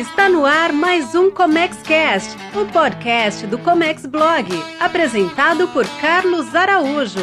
Está no ar mais um Comex Cast, o podcast do Comex Blog, apresentado por Carlos Araújo.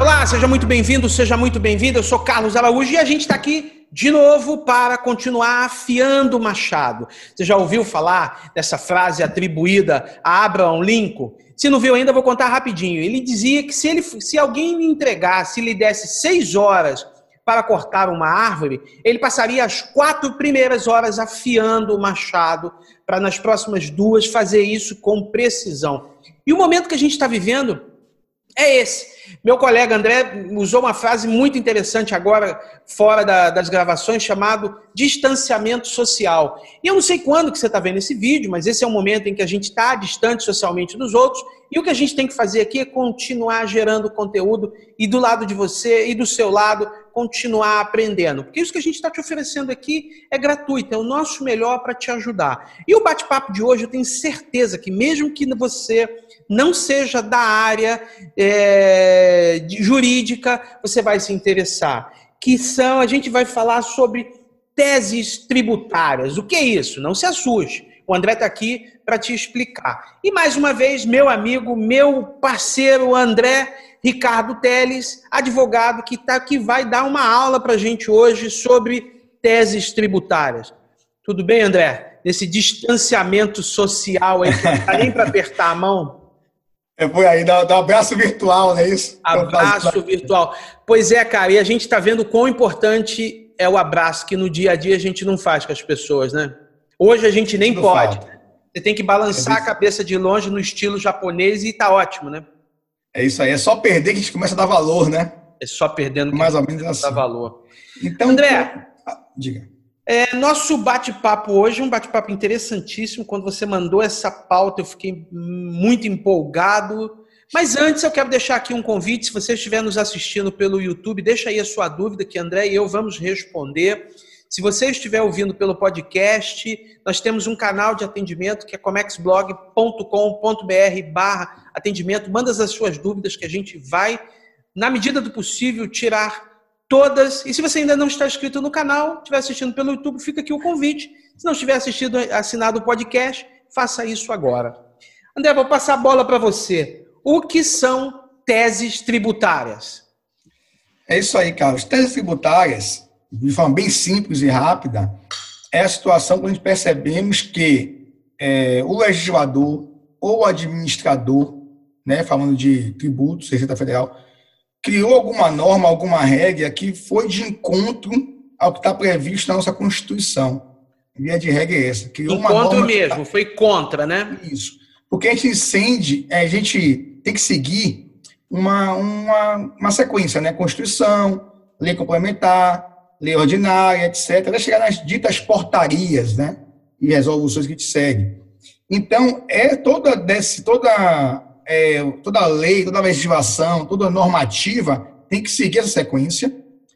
Olá, seja muito bem-vindo, seja muito bem-vinda. Eu sou Carlos Araújo e a gente está aqui de novo para continuar afiando o machado. Você já ouviu falar dessa frase atribuída a Abraham Lincoln? Se não viu ainda, vou contar rapidinho. Ele dizia que se, ele, se alguém lhe entregasse, lhe desse seis horas para cortar uma árvore, ele passaria as quatro primeiras horas afiando o machado para nas próximas duas fazer isso com precisão. E o momento que a gente está vivendo é esse. Meu colega André usou uma frase muito interessante agora, fora da, das gravações, chamado distanciamento social. E eu não sei quando que você está vendo esse vídeo, mas esse é o momento em que a gente está distante socialmente dos outros, e o que a gente tem que fazer aqui é continuar gerando conteúdo e do lado de você e do seu lado continuar aprendendo. Porque isso que a gente está te oferecendo aqui é gratuito, é o nosso melhor para te ajudar. E o bate-papo de hoje, eu tenho certeza que mesmo que você não seja da área é, jurídica, você vai se interessar. Que são, a gente vai falar sobre teses tributárias. O que é isso? Não se assuste. O André está aqui para te explicar. E mais uma vez, meu amigo, meu parceiro André Ricardo Teles, advogado, que, tá, que vai dar uma aula para a gente hoje sobre teses tributárias. Tudo bem, André? Nesse distanciamento social aí, não tá nem para apertar a mão? É por aí, dá, dá um abraço virtual, não é isso? Abraço virtual. Pois é, cara, e a gente está vendo quão importante é o abraço que no dia a dia a gente não faz com as pessoas, né? Hoje a gente nem pode. Você tem que balançar é a cabeça de longe no estilo japonês e tá ótimo, né? É isso aí, é só perder que a gente começa a dar valor, né? É só perdendo que Mais ou menos assim. dá valor. Então, André, ah, diga. É, nosso bate-papo hoje é um bate-papo interessantíssimo. Quando você mandou essa pauta, eu fiquei muito empolgado. Mas antes, eu quero deixar aqui um convite. Se você estiver nos assistindo pelo YouTube, deixa aí a sua dúvida, que André e eu vamos responder. Se você estiver ouvindo pelo podcast, nós temos um canal de atendimento que é comexblog.com.br barra atendimento. Manda as suas dúvidas que a gente vai, na medida do possível, tirar todas. E se você ainda não está inscrito no canal, estiver assistindo pelo YouTube, fica aqui o convite. Se não estiver assistido, assinado o podcast, faça isso agora. André, vou passar a bola para você. O que são teses tributárias? É isso aí, Carlos. Teses tributárias, de forma bem simples e rápida, é a situação quando percebemos que é, o legislador ou o administrador, né, falando de tributos, Receita Federal, criou alguma norma, alguma regra que foi de encontro ao que está previsto na nossa Constituição. Via de regra é essa. Criou encontro uma norma mesmo, tá... foi contra, né? Isso. Porque a gente incende, é, a gente tem que seguir uma, uma, uma sequência, né? Constituição, lei complementar, lei ordinária, etc., até chegar nas ditas portarias, né? E resoluções que te seguem. Então, é toda, desse, toda é, toda lei, toda legislação, toda normativa tem que seguir essa sequência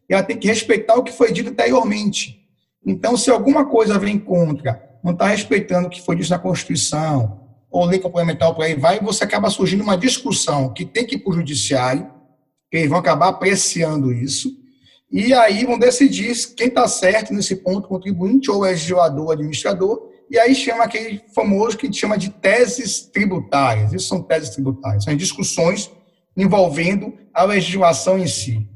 e ela tem que respeitar o que foi dito anteriormente. Então, se alguma coisa vem contra, não está respeitando o que foi dito na Constituição, ou lei complementar por aí vai, você acaba surgindo uma discussão que tem que ir para o judiciário, que eles vão acabar apreciando isso, e aí vão decidir quem está certo nesse ponto, contribuinte ou legislador, administrador, e aí chama aquele famoso que a gente chama de teses tributárias. Isso são teses tributárias, são discussões envolvendo a legislação em si.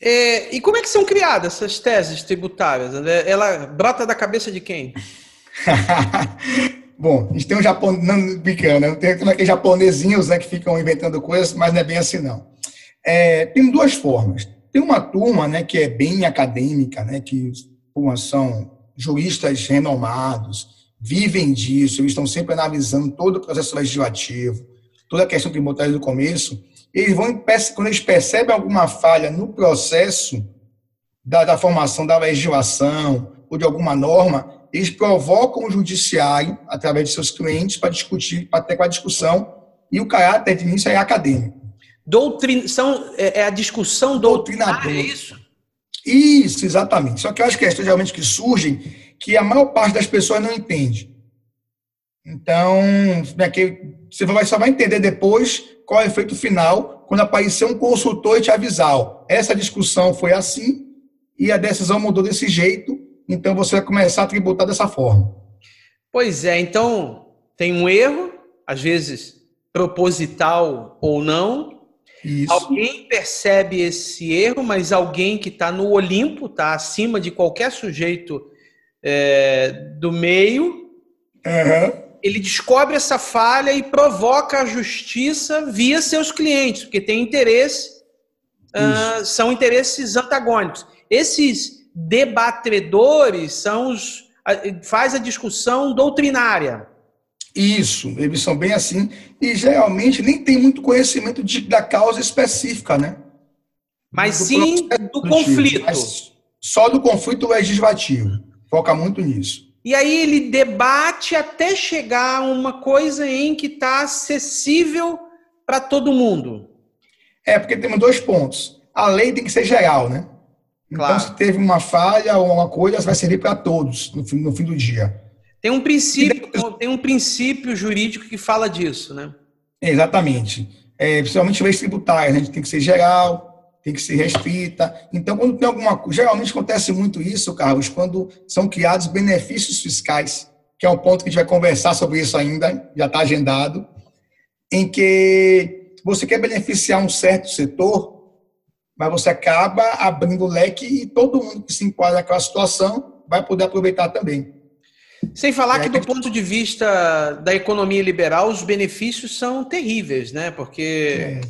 É, e como é que são criadas essas teses tributárias? Ela brota da cabeça de quem? Bom, a gente tem um japonês, não brincando, né? tem aqueles japonesinhos né, que ficam inventando coisas, mas não é bem assim, não. É, tem duas formas. Tem uma turma né, que é bem acadêmica, né, que pô, são juristas renomados, vivem disso, eles estão sempre analisando todo o processo legislativo, toda a questão tributária do começo, eles vão, quando eles percebem alguma falha no processo da, da formação da legislação ou de alguma norma, eles provocam o judiciário, através de seus clientes, para discutir, para ter com a discussão, e o caráter de início é acadêmico. Doutrin... São, é, é a discussão doutrinadora. Ah, é isso? Isso, exatamente. Só que acho que questões realmente que surgem que a maior parte das pessoas não entende. Então, né, você só vai entender depois qual é o efeito final quando aparecer um consultor e te avisar, ó, essa discussão foi assim e a decisão mudou desse jeito, então você vai começar a tributar dessa forma. Pois é, então tem um erro, às vezes proposital ou não. Isso. Alguém percebe esse erro, mas alguém que está no Olimpo, está acima de qualquer sujeito é, do meio, uhum. ele descobre essa falha e provoca a justiça via seus clientes, porque tem interesse, uh, são interesses antagônicos. Esses debatedores são os faz a discussão doutrinária. Isso, eles são bem assim, e geralmente nem tem muito conhecimento de, da causa específica, né? Mas do sim do conflito. Mas só do conflito legislativo. Foca muito nisso. E aí ele debate até chegar a uma coisa em que está acessível para todo mundo. É, porque temos dois pontos. A lei tem que ser geral, né? Então, claro. se teve uma falha ou uma coisa, vai servir para todos no fim, no fim do dia. Tem um princípio, tem um princípio jurídico que fala disso, né? Exatamente. É, principalmente leis tributárias, né? tem que ser geral, tem que ser restrita. Então, quando tem alguma coisa, geralmente acontece muito isso, Carlos, quando são criados benefícios fiscais, que é um ponto que a gente vai conversar sobre isso ainda, já está agendado, em que você quer beneficiar um certo setor, mas você acaba abrindo o leque e todo mundo que se enquadra naquela situação vai poder aproveitar também. Sem falar que, do ponto de vista da economia liberal, os benefícios são terríveis, né? Porque é,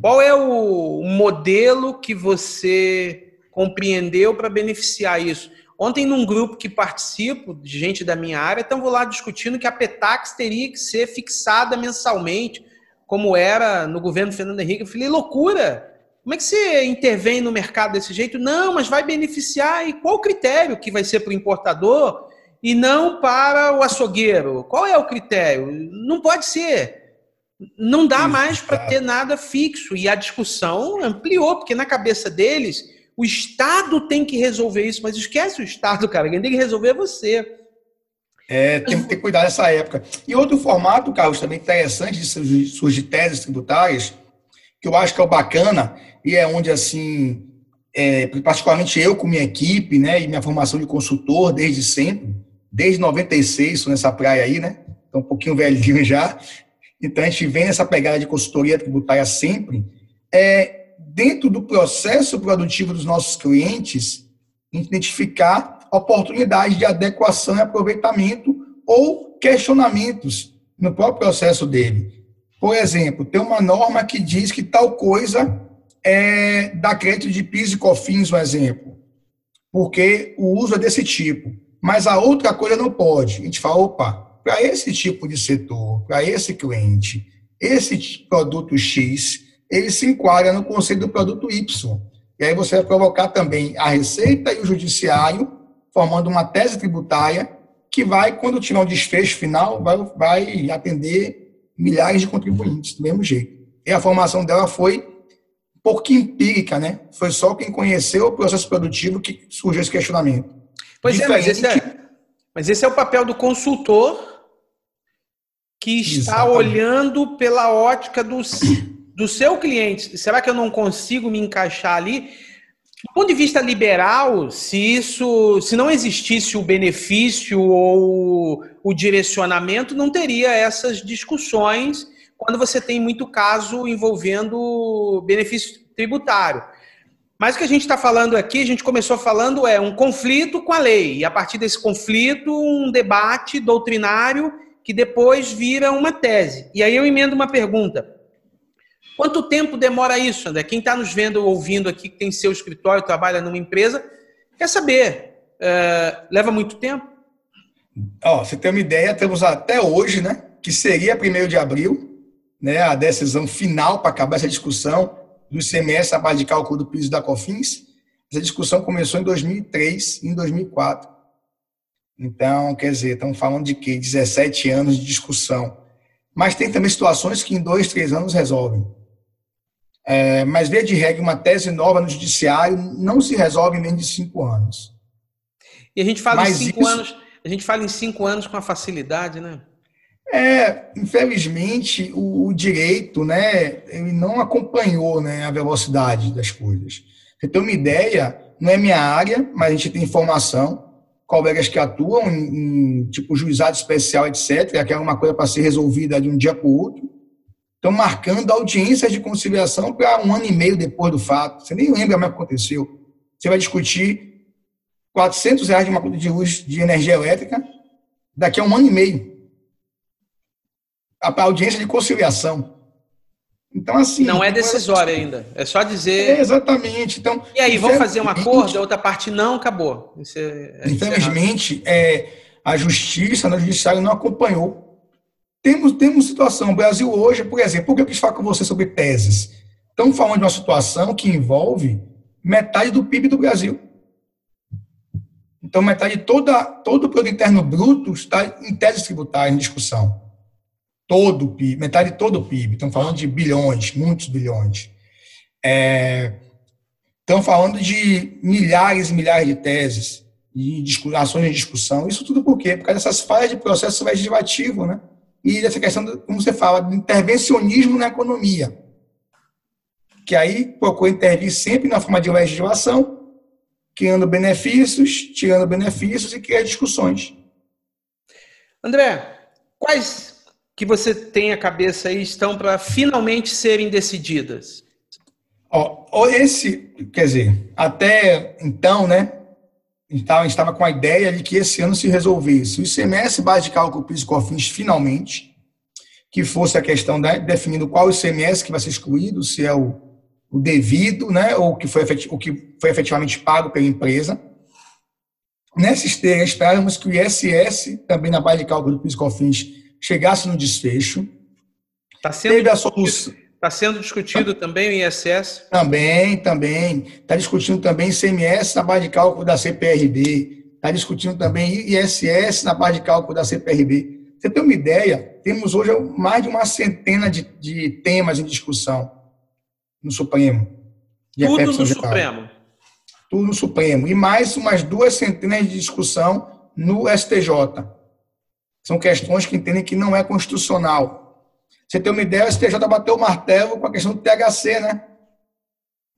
qual é o modelo que você compreendeu para beneficiar isso? Ontem, num grupo que participo, de gente da minha área, estamos lá discutindo que a Petax teria que ser fixada mensalmente, como era no governo Fernando Henrique. Eu falei, loucura! Como é que você intervém no mercado desse jeito? Não, mas vai beneficiar. E qual o critério que vai ser para o importador e não para o açougueiro? Qual é o critério? Não pode ser. Não dá mais para ter nada fixo. E a discussão ampliou, porque na cabeça deles, o Estado tem que resolver isso. Mas esquece o Estado, cara. Quem tem que resolver é você. É, tem que ter cuidado nessa época. E outro formato, Carlos, também interessante de surgir teses tributárias, que eu acho que é o bacana, e é onde, assim, é, particularmente eu com minha equipe, né, e minha formação de consultor desde sempre, desde 96, sou nessa praia aí, né, tô um pouquinho velhinho já, então a gente vem nessa pegada de consultoria tributária sempre, é, dentro do processo produtivo dos nossos clientes, identificar oportunidades de adequação e aproveitamento ou questionamentos no próprio processo dele. Por exemplo, tem uma norma que diz que tal coisa é dar crédito de PIS e COFINS, um exemplo, porque o uso é desse tipo. Mas a outra coisa não pode. A gente fala, opa, para esse tipo de setor, para esse cliente, esse produto X, ele se enquadra no conceito do produto Y. E aí você vai provocar também a Receita e o Judiciário, formando uma tese tributária que vai, quando tiver um desfecho final, vai, vai atender milhares de contribuintes, do mesmo jeito. E a formação dela foi pouco empírica, né? Foi só quem conheceu o processo produtivo que surgiu esse questionamento. Pois Diferente... é, mas esse é, mas esse é o papel do consultor que está Exatamente. olhando pela ótica do, do seu cliente. Será que eu não consigo me encaixar ali? Do ponto de vista liberal, se isso, se não existisse o benefício ou o direcionamento, não teria essas discussões quando você tem muito caso envolvendo benefício tributário. Mas o que a gente está falando aqui, a gente começou falando é um conflito com a lei, e a partir desse conflito, um debate doutrinário que depois vira uma tese. E aí eu emendo uma pergunta. Quanto tempo demora isso, André? Quem está nos vendo ou ouvindo aqui, que tem seu escritório, trabalha numa empresa, quer saber. Uh, leva muito tempo? Ó, você tem uma ideia, temos até hoje, né? Que seria 1 de abril, né? A decisão final para acabar essa discussão do ICMS, a base de cálculo do piso da COFINS. Essa discussão começou em 2003 e em 2004. Então, quer dizer, estamos falando de quê? 17 anos de discussão. Mas tem também situações que em dois, três anos resolvem. É, mas, via de regra, uma tese nova no judiciário não se resolve em menos de cinco anos. E a gente fala mas em cinco isso... anos, a gente fala em cinco anos com a facilidade, né? É, infelizmente, o, o, direito, né, ele não acompanhou né, a velocidade das coisas. Você tem uma ideia, não é minha área, mas a gente tem informação, colegas que atuam em, em tipo juizado especial, etc., que é uma coisa para ser resolvida de um dia para o outro, estão marcando audiências de conciliação para um ano e meio depois do fato. Você nem lembra mais o que aconteceu. Você vai discutir 400 reais de uma conta de luz de energia elétrica daqui a um ano e meio a audiência de conciliação. Então, assim. Não é decisória ainda. É só dizer. É, exatamente. Então, e aí, vão fazer um acordo, a outra parte não, acabou. É, é infelizmente, é, a justiça, no judiciário, não acompanhou. Temos, temos situação. O Brasil hoje, por exemplo, por que eu quis falar com você sobre teses? Estamos falando de uma situação que envolve metade do PIB do Brasil. Então, metade de toda, todo o produto interno bruto está em teses tributárias, em discussão todo o PIB, metade de todo o PIB. Estamos falando de bilhões, muitos bilhões. É, estamos falando de milhares e milhares de teses e ações de discussão. Isso tudo por quê? Por causa dessas falhas de processo legislativo, né? E dessa questão, como você fala, do intervencionismo na economia. Que aí procura intervir sempre na forma de legislação, criando benefícios, tirando benefícios e criando discussões. André, quais que você tem a cabeça aí estão para finalmente serem decididas? Ó, esse, quer dizer, até então, né, a gente estava com a ideia de que esse ano se resolvesse o ICMS base de cálculo PIS e COFINS finalmente, que fosse a questão né, definindo qual o ICMS que vai ser excluído, se é o, o devido, né, ou que foi, o que foi efetivamente pago pela empresa. Nessa esteira, esperávamos que o ISS, também na base de cálculo do PIS e COFINS, chegasse no desfecho. Está sendo, a solução. Tá sendo discutido também o ISS? Também, também. Está discutindo também CMS na base de cálculo da CPRB. Está discutindo também ISS na base de cálculo da CPRB. Você tem uma ideia? Temos hoje mais de uma centena de, de temas em discussão no Supremo. Tudo no Supremo. Tudo no Supremo. E mais umas duas centenas de discussão no STJ. São questões que entendem que não é constitucional. Você tem uma ideia, o STJ bateu o martelo com a questão do THC, né?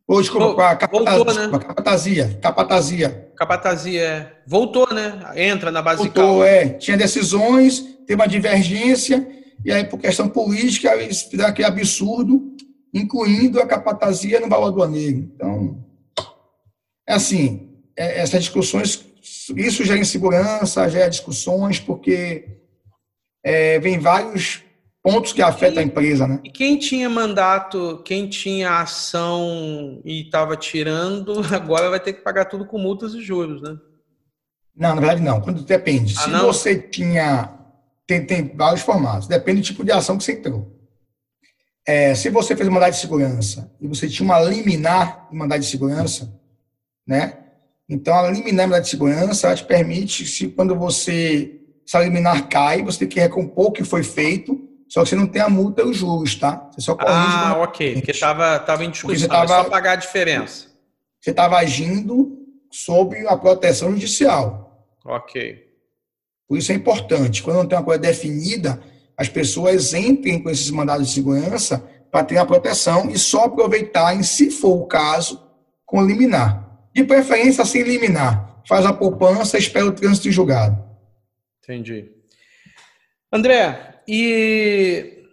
Ou, desculpa, com a Voltou, né? capatazia. Capatazia. Capatazia, é. Voltou, né? Entra na base Voltou, é. Tinha decisões, tem uma divergência, e aí, por questão política, eles fizeram aquele absurdo, incluindo a capatazia no valor do aneiro. Então, é assim, é, essas discussões, isso gera insegurança, gera discussões, porque é, vem vários pontos que afetam a empresa, né? E quem tinha mandato, quem tinha ação e estava tirando, agora vai ter que pagar tudo com multas e juros, né? Não, na verdade não. Quando depende. Ah, Se não? você tinha tem, tem vários formatos. Depende do tipo de ação que você entrou. É, se você fez mandado de segurança e você tinha uma liminar de mandado de segurança, né? Então, a liminar de mandado de segurança te permite, se quando você se a liminar cai, você tem que recompor o que foi feito, só que você não tem a multa e os juros, tá? Você só corrige. Ah, ok. Porque estava tava em discussão, tava, é só pagar a diferença. Você estava agindo sob a proteção judicial. Ok. Por isso é importante. Quando não tem uma coisa definida, as pessoas entrem com esses mandados de segurança para ter a proteção e só aproveitarem, se for o caso, com liminar. De preferência, sem liminar. Faz a poupança, espera o trânsito de julgado. Entendi. André, e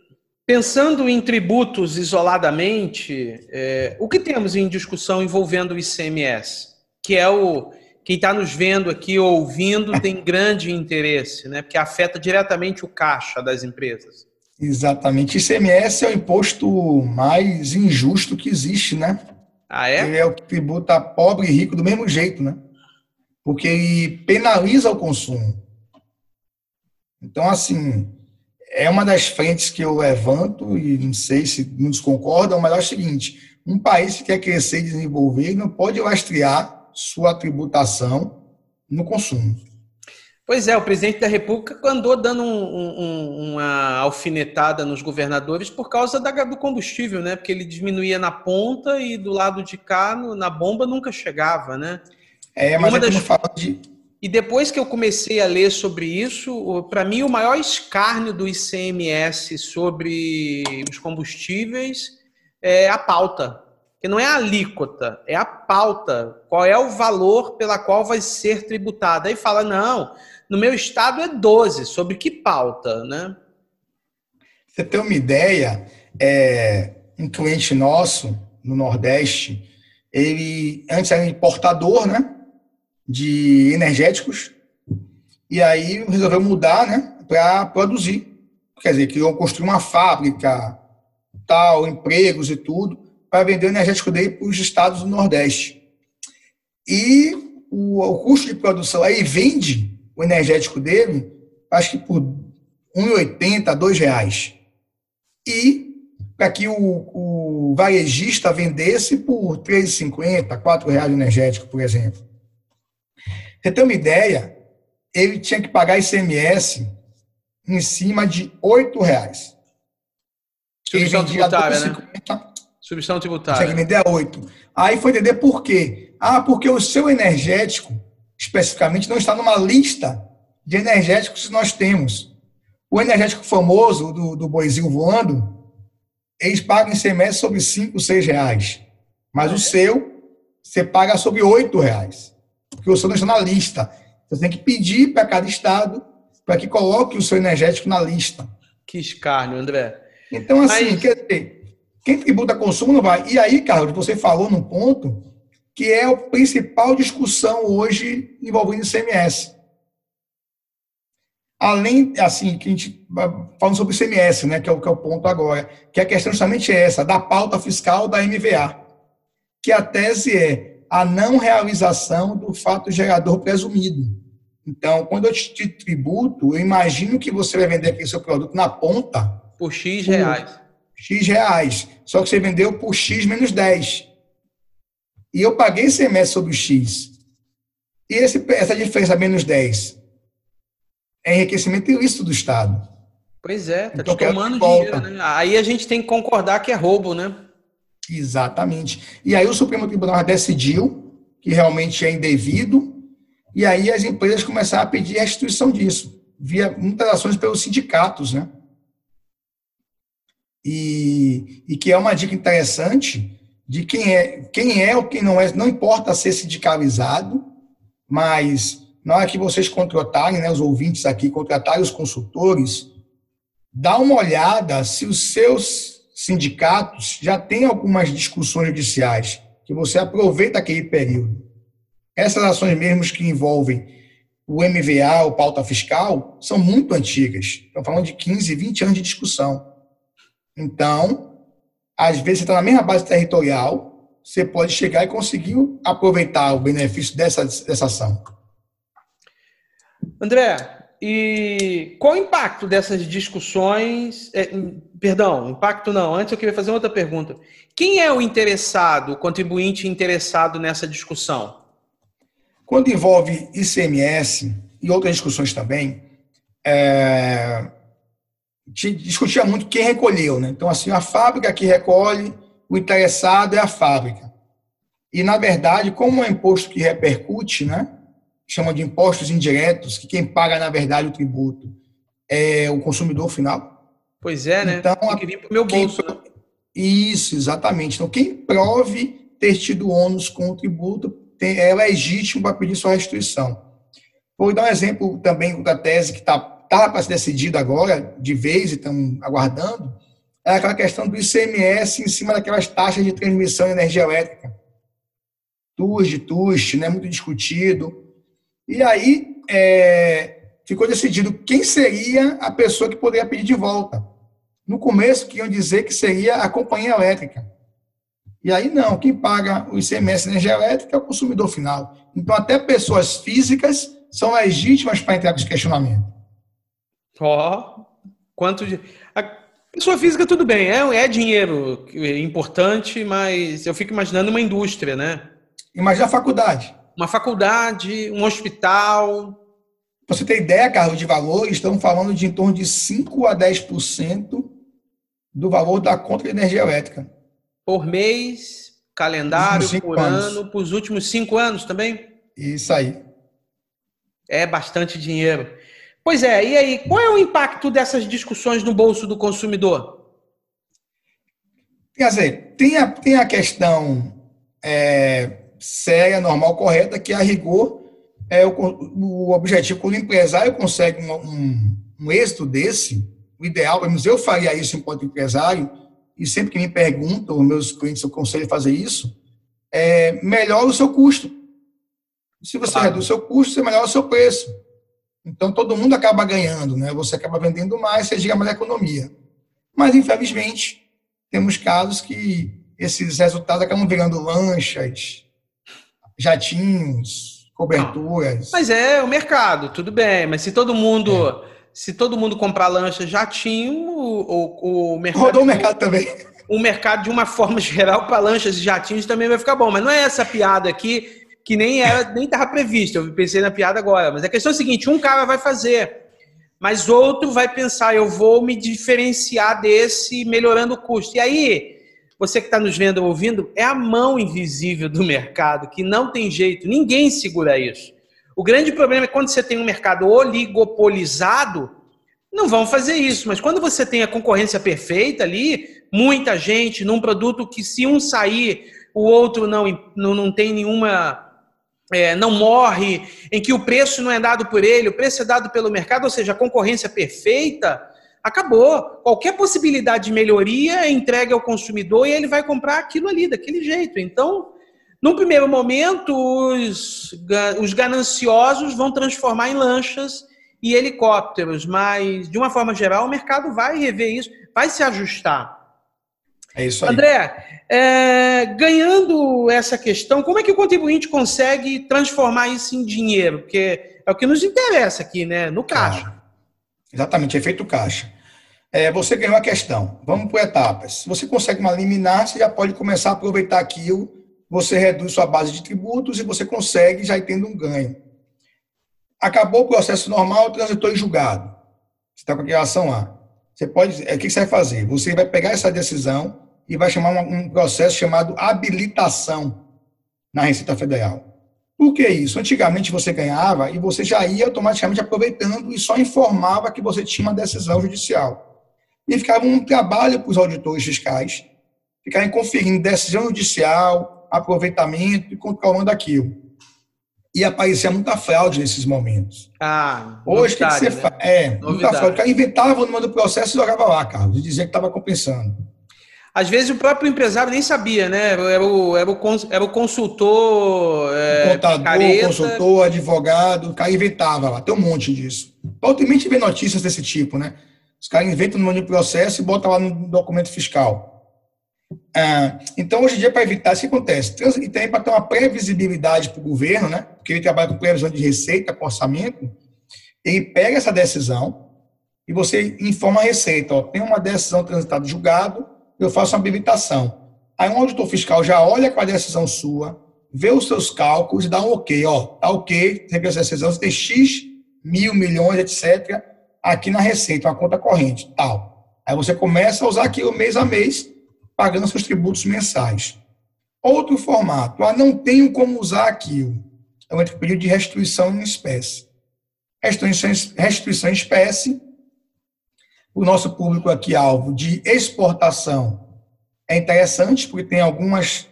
pensando em tributos isoladamente, é, o que temos em discussão envolvendo o ICMS? Que é o. Quem está nos vendo aqui, ouvindo, tem grande interesse, né? Porque afeta diretamente o caixa das empresas. Exatamente. ICMS é o imposto mais injusto que existe, né? Ah, é? Ele é o que tributa pobre e rico do mesmo jeito, né? Porque ele penaliza o consumo. Então, assim, é uma das frentes que eu levanto, e não sei se muitos concordam, mas é o seguinte: um país que quer crescer e desenvolver não pode lastrear sua tributação no consumo. Pois é, o presidente da República andou dando um, um, uma alfinetada nos governadores por causa da, do combustível, né? Porque ele diminuía na ponta e do lado de cá, no, na bomba, nunca chegava, né? É, mas é das... fala de E depois que eu comecei a ler sobre isso, para mim o maior escárnio do ICMS sobre os combustíveis é a pauta. Que não é a alíquota, é a pauta. Qual é o valor pela qual vai ser tributada? Aí fala, não, no meu estado é 12. Sobre que pauta, né? Você tem uma ideia, é, um cliente nosso no Nordeste, ele antes era importador, né? De energéticos, e aí resolveu mudar, né? Para produzir. Quer dizer, queriam construir uma fábrica, tal, empregos e tudo, para vender o energético dele para os estados do Nordeste. E o, o custo de produção aí vende o energético dele, acho que por R$ 1,80, R$ reais. E para que o, o varejista vendesse por R$ 3,50, R$ reais o energético, por exemplo. Você tem uma ideia? Ele tinha que pagar ICMS em cima de R$ reais. Substituição tributária, né? Substituição tributária. Tinha que vender a 8. Aí foi entender por quê. Ah, porque o seu energético, especificamente, não está numa lista de energéticos que nós temos. O energético famoso do, do boizinho voando, eles pagam ICMS sobre 5, 6 reais. Mas o seu, você paga sobre 8 reais. Porque o seu não está na lista. Você tem que pedir para cada estado para que coloque o seu energético na lista. Que escárnio, André. Então, assim, Mas... quer dizer, quem tributa consumo não vai. E aí, Carlos, você falou num ponto que é a principal discussão hoje envolvendo o ICMS. Além, assim, que a gente falando sobre o ICMS, né, que é o, que é o ponto agora, que a questão justamente é essa, da pauta fiscal da MVA, que a tese é a não realização do fato gerador presumido. Então, quando eu te tributo, eu imagino que você vai vender aquele seu produto na ponta por X reais. X reais. Só que você vendeu por X menos 10. E eu paguei CMS sobre o X. E esse, essa diferença menos 10 é enriquecimento ilícito do Estado. Pois é, tá então, te tomando dinheiro, né? Aí a gente tem que concordar que é roubo, né? Exatamente. E aí o Supremo Tribunal decidiu que realmente é indevido, e aí as empresas começaram a pedir restituição disso, via muitas ações pelos sindicatos, né? e, e que é uma dica interessante de quem é, quem é ou quem não é, não importa ser sindicalizado, mas na hora que vocês contratarem, né, os ouvintes aqui, contratarem os consultores, dá uma olhada se os seus sindicatos já têm algumas discussões judiciais, que você aproveita aquele período. Essas ações mesmo que envolvem o MVA, o pauta fiscal, são muito antigas. Estamos falando de 15, 20 anos de discussão. Então, às vezes você está na mesma base territorial, você pode chegar e conseguir aproveitar o benefício dessa, dessa ação. André, e qual o impacto dessas discussões? É, perdão, impacto não. Antes eu queria fazer outra pergunta. Quem é o interessado, o contribuinte interessado nessa discussão? Quando envolve ICMS e outras discussões também, é, discutia muito quem recolheu, né? Então, assim, a fábrica que recolhe, o interessado é a fábrica. E, na verdade, como é um imposto que repercute, né? Chama de impostos indiretos, que quem paga, na verdade, o tributo é o consumidor final. Pois é, né? Então, Tem que vir para o meu bolso. Quem, né? Isso, exatamente. Então, quem prove ter tido ônus com o tributo tem, é legítimo para pedir sua restituição. Vou dar um exemplo também da tese que está estava para ser decidido agora, de vez, e estão aguardando, é aquela questão do ICMS em cima daquelas taxas de transmissão de energia elétrica. TUST, TUST, né, muito discutido. E aí é, ficou decidido quem seria a pessoa que poderia pedir de volta. No começo, que iam dizer que seria a companhia elétrica. E aí, não, quem paga o ICMS de energia elétrica é o consumidor final. Então, até pessoas físicas são legítimas para entrar com esse questionamento. Ó, oh, quanto de. A pessoa física, tudo bem, é, é dinheiro importante, mas eu fico imaginando uma indústria, né? Imagina a faculdade. Uma faculdade, um hospital. Pra você ter ideia, Carlos, de valor, estamos falando de em torno de 5 a 10% do valor da conta de energia elétrica. Por mês, calendário, por anos. ano, por os últimos cinco anos também? Isso aí. É bastante dinheiro. Pois é, e aí, qual é o impacto dessas discussões no bolso do consumidor? Quer dizer, tem a, tem a questão é, séria, normal, correta, que a rigor é o, o objetivo. Quando o empresário consegue um, um, um êxito desse, o ideal, pelo menos eu faria isso enquanto empresário, e sempre que me perguntam, meus clientes, eu aconselho fazer isso, é, melhora o seu custo. Se você claro. reduz o seu custo, você melhora o seu preço. Então, todo mundo acaba ganhando, né? Você acaba vendendo mais, você gera mais economia. Mas, infelizmente, temos casos que esses resultados acabam virando lanchas, jatinhos, coberturas. Mas é o mercado, tudo bem. Mas se todo mundo, é. se todo mundo comprar lancha, jatinho, o, o mercado. Rodou o mercado também. O mercado, de uma forma geral, para lanchas e jatinhos também vai ficar bom. Mas não é essa piada aqui que nem era, nem estava prevista. Eu pensei na piada agora. Mas a questão é a seguinte: um cara vai fazer, mas outro vai pensar, eu vou me diferenciar desse melhorando o custo. E aí, você que está nos vendo ou ouvindo, é a mão invisível do mercado, que não tem jeito, ninguém segura isso. O grande problema é quando você tem um mercado oligopolizado, não vão fazer isso, mas quando você tem a concorrência perfeita ali, muita gente num produto que se um sair, o outro não, não, não tem nenhuma é, não morre, em que o preço não é dado por ele, o preço é dado pelo mercado, ou seja, a concorrência perfeita, acabou. Qualquer possibilidade de melhoria é entregue ao consumidor e ele vai comprar aquilo ali, daquele jeito. Então, num primeiro momento, os, os gananciosos vão transformar em lanchas e helicópteros, mas, de uma forma geral, o mercado vai rever isso, vai se ajustar. É isso aí. André, é, ganhando essa questão, como é que o contribuinte consegue transformar isso em dinheiro? Porque é o que nos interessa aqui, né? No caixa. Exatamente, efeito caixa. É, você ganhou a questão. Vamos por etapas. Se você consegue uma liminar, você já pode começar a aproveitar aquilo, você reduz sua base de tributos e você consegue já tendo um ganho. Acabou o processo normal, transitou em julgado. Você está com a ação lá. Você pode. É, o que você vai fazer? Você vai pegar essa decisão e vai chamar um, um processo chamado habilitação na Receita Federal. Por que isso? Antigamente você ganhava e você já ia automaticamente aproveitando e só informava que você tinha uma decisão judicial. E ficava um trabalho para os auditores fiscais ficarem conferindo decisão judicial, aproveitamento e controlando aquilo. E aparecia muita fraude nesses momentos. Ah, Hoje, o que, você né? faz? É, novidade. muita fraude. O cara inventava o número do processo e jogava lá, Carlos, e dizia que estava compensando. Às vezes o próprio empresário nem sabia, né? Era o, era o, era o consultor. É, Contador, careta. consultor, advogado, o cara inventava lá, tem um monte disso. Ultimamente vê notícias desse tipo, né? Os caras inventam no de processo e botam lá no documento fiscal. Ah, então, hoje em dia, para evitar isso, acontece? E também para ter uma previsibilidade para o governo, né? Porque ele trabalha com previsão de receita, com orçamento, ele pega essa decisão e você informa a receita. Ó, tem uma decisão transitada julgado, eu faço uma habilitação. Aí um auditor fiscal já olha com a decisão sua, vê os seus cálculos e dá um ok, ó, tá ok, tem essa decisão, você tem X, mil, milhões, etc., aqui na receita, uma conta corrente, tal. Aí você começa a usar aquilo mês a mês, pagando seus tributos mensais. Outro formato, ah, não tenho como usar aquilo. É o pedido de restituição em espécie. Restituição em espécie o nosso público aqui alvo de exportação é interessante, porque tem algumas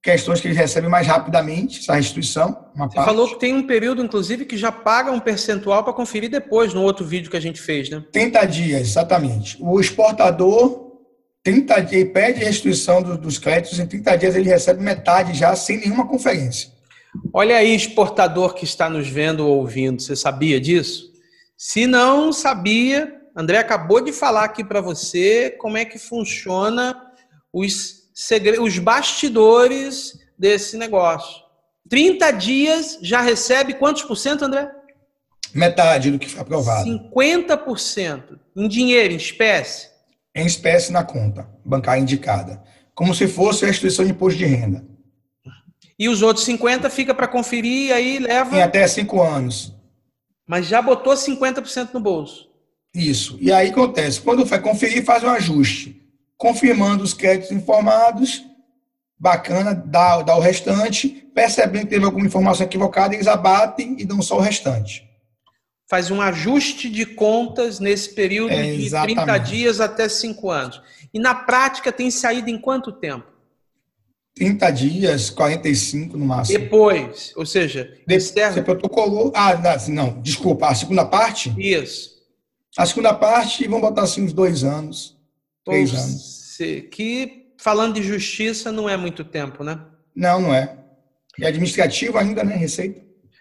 questões que eles recebem mais rapidamente, essa restituição. Você parte. falou que tem um período, inclusive, que já paga um percentual para conferir depois, no outro vídeo que a gente fez, né? 30 dias, exatamente. O exportador, 30 dias, pede restituição do, dos créditos, em 30 dias ele recebe metade já, sem nenhuma conferência. Olha aí, exportador que está nos vendo ou ouvindo, você sabia disso? Se não sabia, André acabou de falar aqui para você como é que funciona os, segre... os bastidores desse negócio. 30 dias já recebe quantos por cento, André? Metade do que foi aprovado. 50% em dinheiro, em espécie? Em espécie na conta bancária indicada. Como se fosse a restituição de imposto de renda. E os outros 50 fica para conferir e aí leva. Em até cinco anos. Mas já botou 50% no bolso. Isso. E aí acontece, quando vai conferir, faz um ajuste, confirmando os créditos informados, bacana, dá, dá o restante, percebendo que teve alguma informação equivocada, eles abatem e dão só o restante. faz um ajuste de contas nesse período É, de exatamente. 30 dias até 5 anos. E na prática tem saído em quanto tempo? 30 dias, 45 no máximo. Depois, ou seja, De- encerra- Você protocolou. Ah, não, não, desculpa. A segunda parte? isso. A segunda parte, vamos botar assim uns dois anos, três Ou anos. se- que falando de justiça não é muito tempo, né? Não, não é. E administrativo ainda, né? Receita.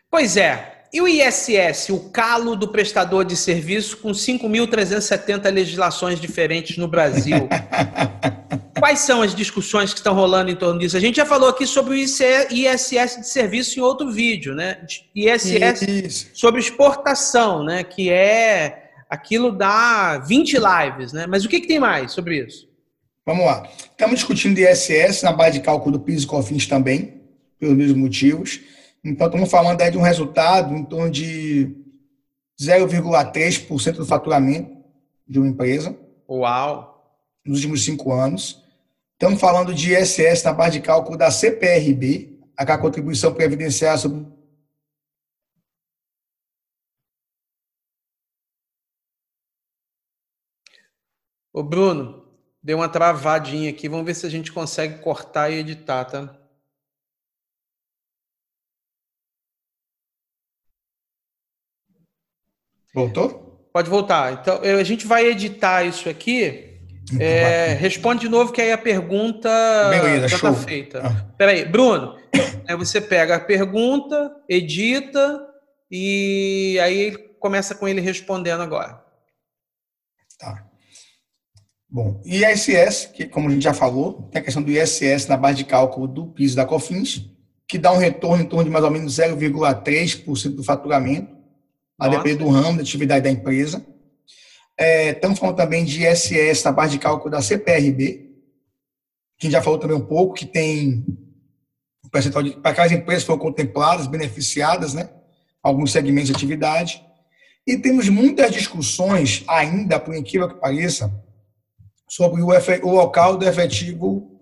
Pois é. E o ISS, o calo do prestador de serviço com 5.370 legislações diferentes no Brasil? Quais são as discussões que estão rolando em torno disso? A gente já falou aqui sobre o ISS de serviço em outro vídeo, né? ISS Isso. sobre exportação, né? Que é aquilo dá 20 lives, né? Mas o que, que tem mais sobre isso? Vamos lá. Estamos discutindo ISS na base de cálculo do PIS e COFINS também, pelos mesmos motivos. Então, estamos falando aí de um resultado em torno de 0,3% do faturamento de uma empresa Uau! nos últimos cinco anos. Estamos falando de ISS na base de cálculo da CPRB, a contribuição previdenciária sobre Ô Bruno, deu uma travadinha aqui. Vamos ver se a gente consegue cortar e editar, tá? Voltou? Pode voltar. Então, a gente vai editar isso aqui. É, responde de novo, que aí a pergunta Beleza, já está feita. Ah. Peraí, Bruno, aí você pega a pergunta, edita e aí começa com ele respondendo agora. Tá. Bom, ISS, que como a gente já falou, tem a questão do ISS na base de cálculo do PIS e da COFINS, que dá um retorno em torno de mais ou menos 0,3% do faturamento, a depender do ramo da atividade da empresa. É, estamos falando também de ISS na base de cálculo da CPRB, que a gente já falou também um pouco, que tem um percentual de, para aquelas empresas que foram contempladas, beneficiadas, né? Alguns segmentos de atividade. E temos muitas discussões ainda, por incrível que pareça, sobre o, o local do efetivo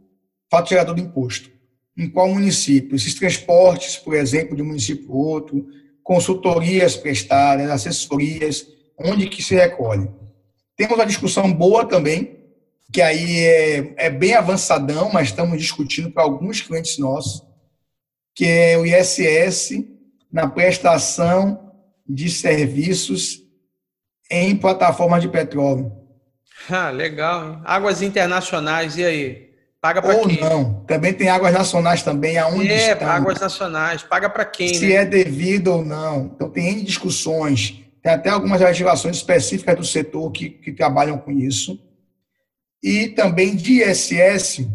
fato gerador do imposto. Em qual município? Esses transportes, por exemplo, de um município para outro, consultorias prestadas, assessorias, onde que se recolhe. Temos uma discussão boa também, que aí é, é bem avançadão, mas estamos discutindo para alguns clientes nossos, que é o ISS na prestação de serviços em plataformas de petróleo. Ah, legal, hein? Águas internacionais, e aí? Paga para Ou quem? não. Também tem águas nacionais também, aonde É, estão. águas nacionais. Paga para quem, se né? é devido ou não. Então, tem N discussões. Tem até algumas legislações específicas do setor que, que trabalham com isso. E também de ISS,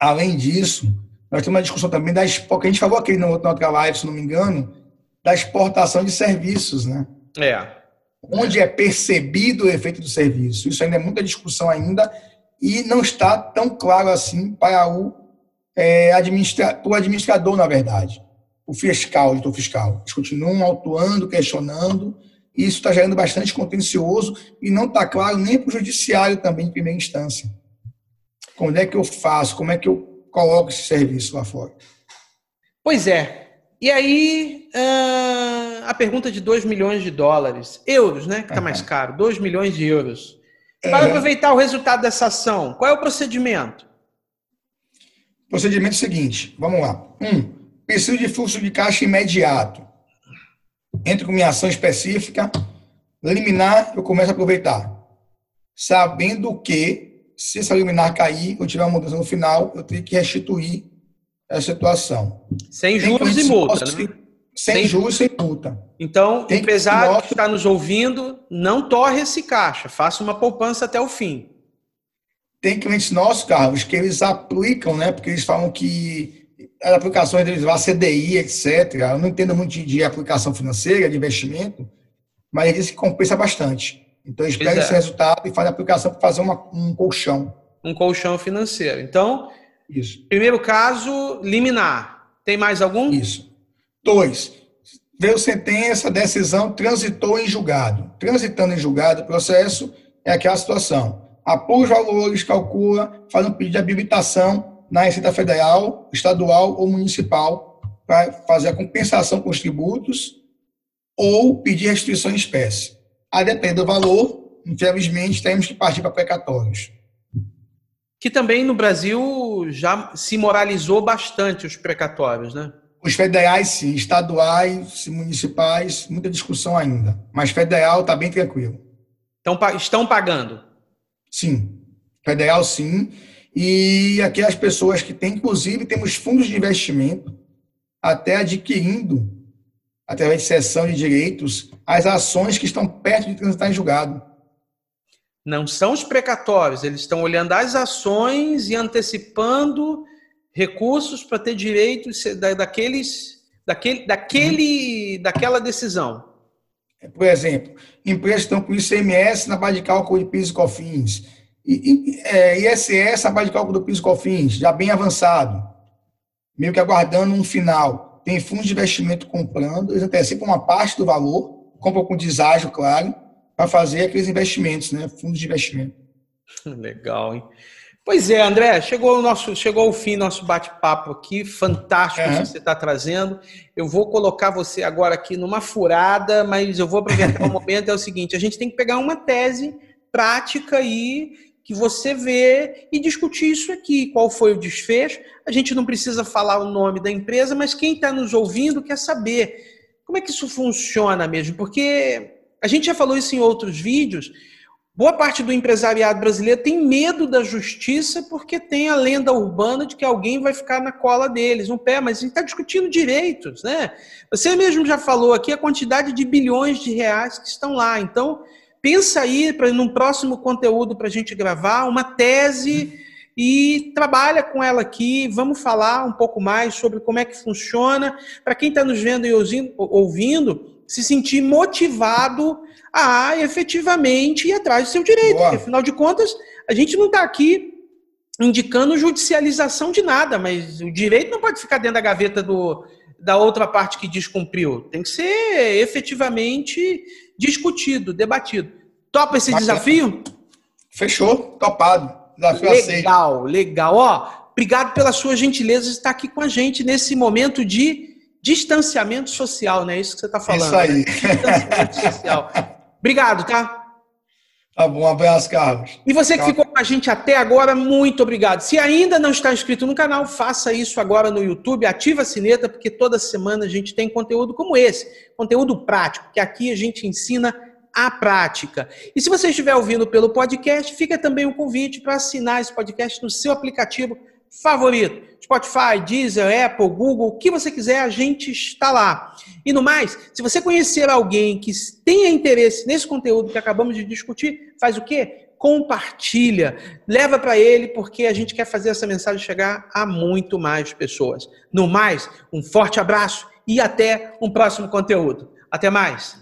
além disso, nós temos uma discussão também da que a gente falou aqui na outra live, se não me engano, da exportação de serviços, né? É. Onde é percebido o efeito do serviço. Isso ainda é muita discussão ainda e não está tão claro assim para o, é, administra, o administrador, na verdade o fiscal, o editor fiscal. Eles continuam autuando, questionando, e isso está gerando bastante contencioso e não está claro nem para o judiciário também, em primeira instância. Como é que eu faço? Como é que eu coloco esse serviço lá fora? Pois é. E aí, ah, a pergunta de 2 milhões de dólares. Euros, né? Que está mais caro. 2 milhões de euros. Para É. aproveitar o resultado dessa ação, qual é o procedimento? Procedimento seguinte, vamos lá. Um, preciso de fluxo de caixa imediato. Entro com minha ação específica, liminar, eu começo a aproveitar. Sabendo que, se essa liminar cair, eu tiver uma mudança no final, eu tenho que restituir essa situação. Sem juros e multa, né? Sem Sem juros, sem multa. Então, Tem empresário que está nos ouvindo, não torre esse caixa. Faça uma poupança até o fim. Tem clientes nossos, Carlos, que eles aplicam, né? Porque eles falam que as aplicações deles lá, CDI, etc. Eu não entendo muito de, de aplicação financeira, de investimento, mas eles dizem que compensa bastante. Então, eles pegam é. esse resultado e fazem a aplicação para fazer uma- um colchão. Um colchão financeiro. Então, Isso. primeiro caso, liminar. Tem mais algum? Isso. Dois, veio sentença, decisão, transitou em julgado. Transitando em julgado, o processo é aquela situação. Apura os valores, calcula, faz um pedido de habilitação na Receita Federal, estadual ou municipal para fazer a compensação com os tributos ou pedir restituição em espécie. A depender do valor, infelizmente, temos que partir para precatórios. Que também no Brasil já se moralizou bastante os precatórios, né? Os federais, sim, estaduais, municipais, muita discussão ainda. Mas federal está bem tranquilo. Então, estão pagando? Sim. Federal, sim. E aqui as pessoas que têm, inclusive, temos fundos de investimento até adquirindo, através de cessão de direitos, as ações que estão perto de transitar em julgado. Não são os precatórios, eles estão olhando as ações e antecipando recursos para ter direitos daqueles, daquele, daquele, daquela decisão. Por exemplo, empresas estão com ICMS na base de cálculo de PIS e COFINS, é, ISS na base de cálculo do PIS e COFINS, já bem avançado, meio que aguardando um final. Tem fundos de investimento comprando, eles antecipam uma parte do valor, compram com deságio, claro, para fazer aqueles investimentos, né? Fundos de investimento. Legal, hein? Pois é, André, chegou o nosso, chegou o fim nosso bate-papo aqui, fantástico uhum. que você está trazendo. Eu vou colocar você agora aqui numa furada, mas eu vou aproveitar o momento. É o seguinte: a gente tem que pegar uma tese prática aí que você vê e discutir isso aqui. Qual foi o desfecho? A gente não precisa falar o nome da empresa, mas quem está nos ouvindo quer saber como é que isso funciona mesmo, porque a gente já falou isso em outros vídeos Boa parte do empresariado brasileiro tem medo da justiça porque tem a lenda urbana de que alguém vai ficar na cola deles, no pé, mas a gente está discutindo direitos, né? Você mesmo já falou aqui a quantidade de bilhões de reais que estão lá. Então, pensa aí para num próximo conteúdo para a gente gravar uma tese e trabalha com ela aqui. Vamos falar um pouco mais sobre como é que funciona para quem está nos vendo e ouvindo se sentir motivado a efetivamente ir atrás do seu direito. Porque, afinal de contas, a gente não está aqui indicando judicialização de nada, mas o direito não pode ficar dentro da gaveta do, da outra parte que descumpriu. Tem que ser efetivamente discutido, debatido. Topa esse Bacana. desafio? Fechou, topado. Desafio legal, aceito. legal. Ó, obrigado pela sua gentileza de estar aqui com a gente nesse momento de distanciamento social, né? Isso que você está falando. Isso aí. Né? Distanciamento social. Obrigado, tá? Tá bom, um abraço, Carlos. E você que ficou com a gente até agora, muito obrigado. Se ainda não está inscrito no canal, faça isso agora no YouTube, ativa a sineta, porque toda semana a gente tem conteúdo como esse, conteúdo prático, que aqui a gente ensina a prática. E se você estiver ouvindo pelo podcast, fica também o um convite para assinar esse podcast no seu aplicativo favorito. Spotify, Deezer, Apple, Google, o que você quiser, a gente está lá. E no mais, se você conhecer alguém que tenha interesse nesse conteúdo que acabamos de discutir, faz o quê? Compartilha, leva para ele, porque a gente quer fazer essa mensagem chegar a muito mais pessoas. No mais, um forte abraço e até um próximo conteúdo. Até mais!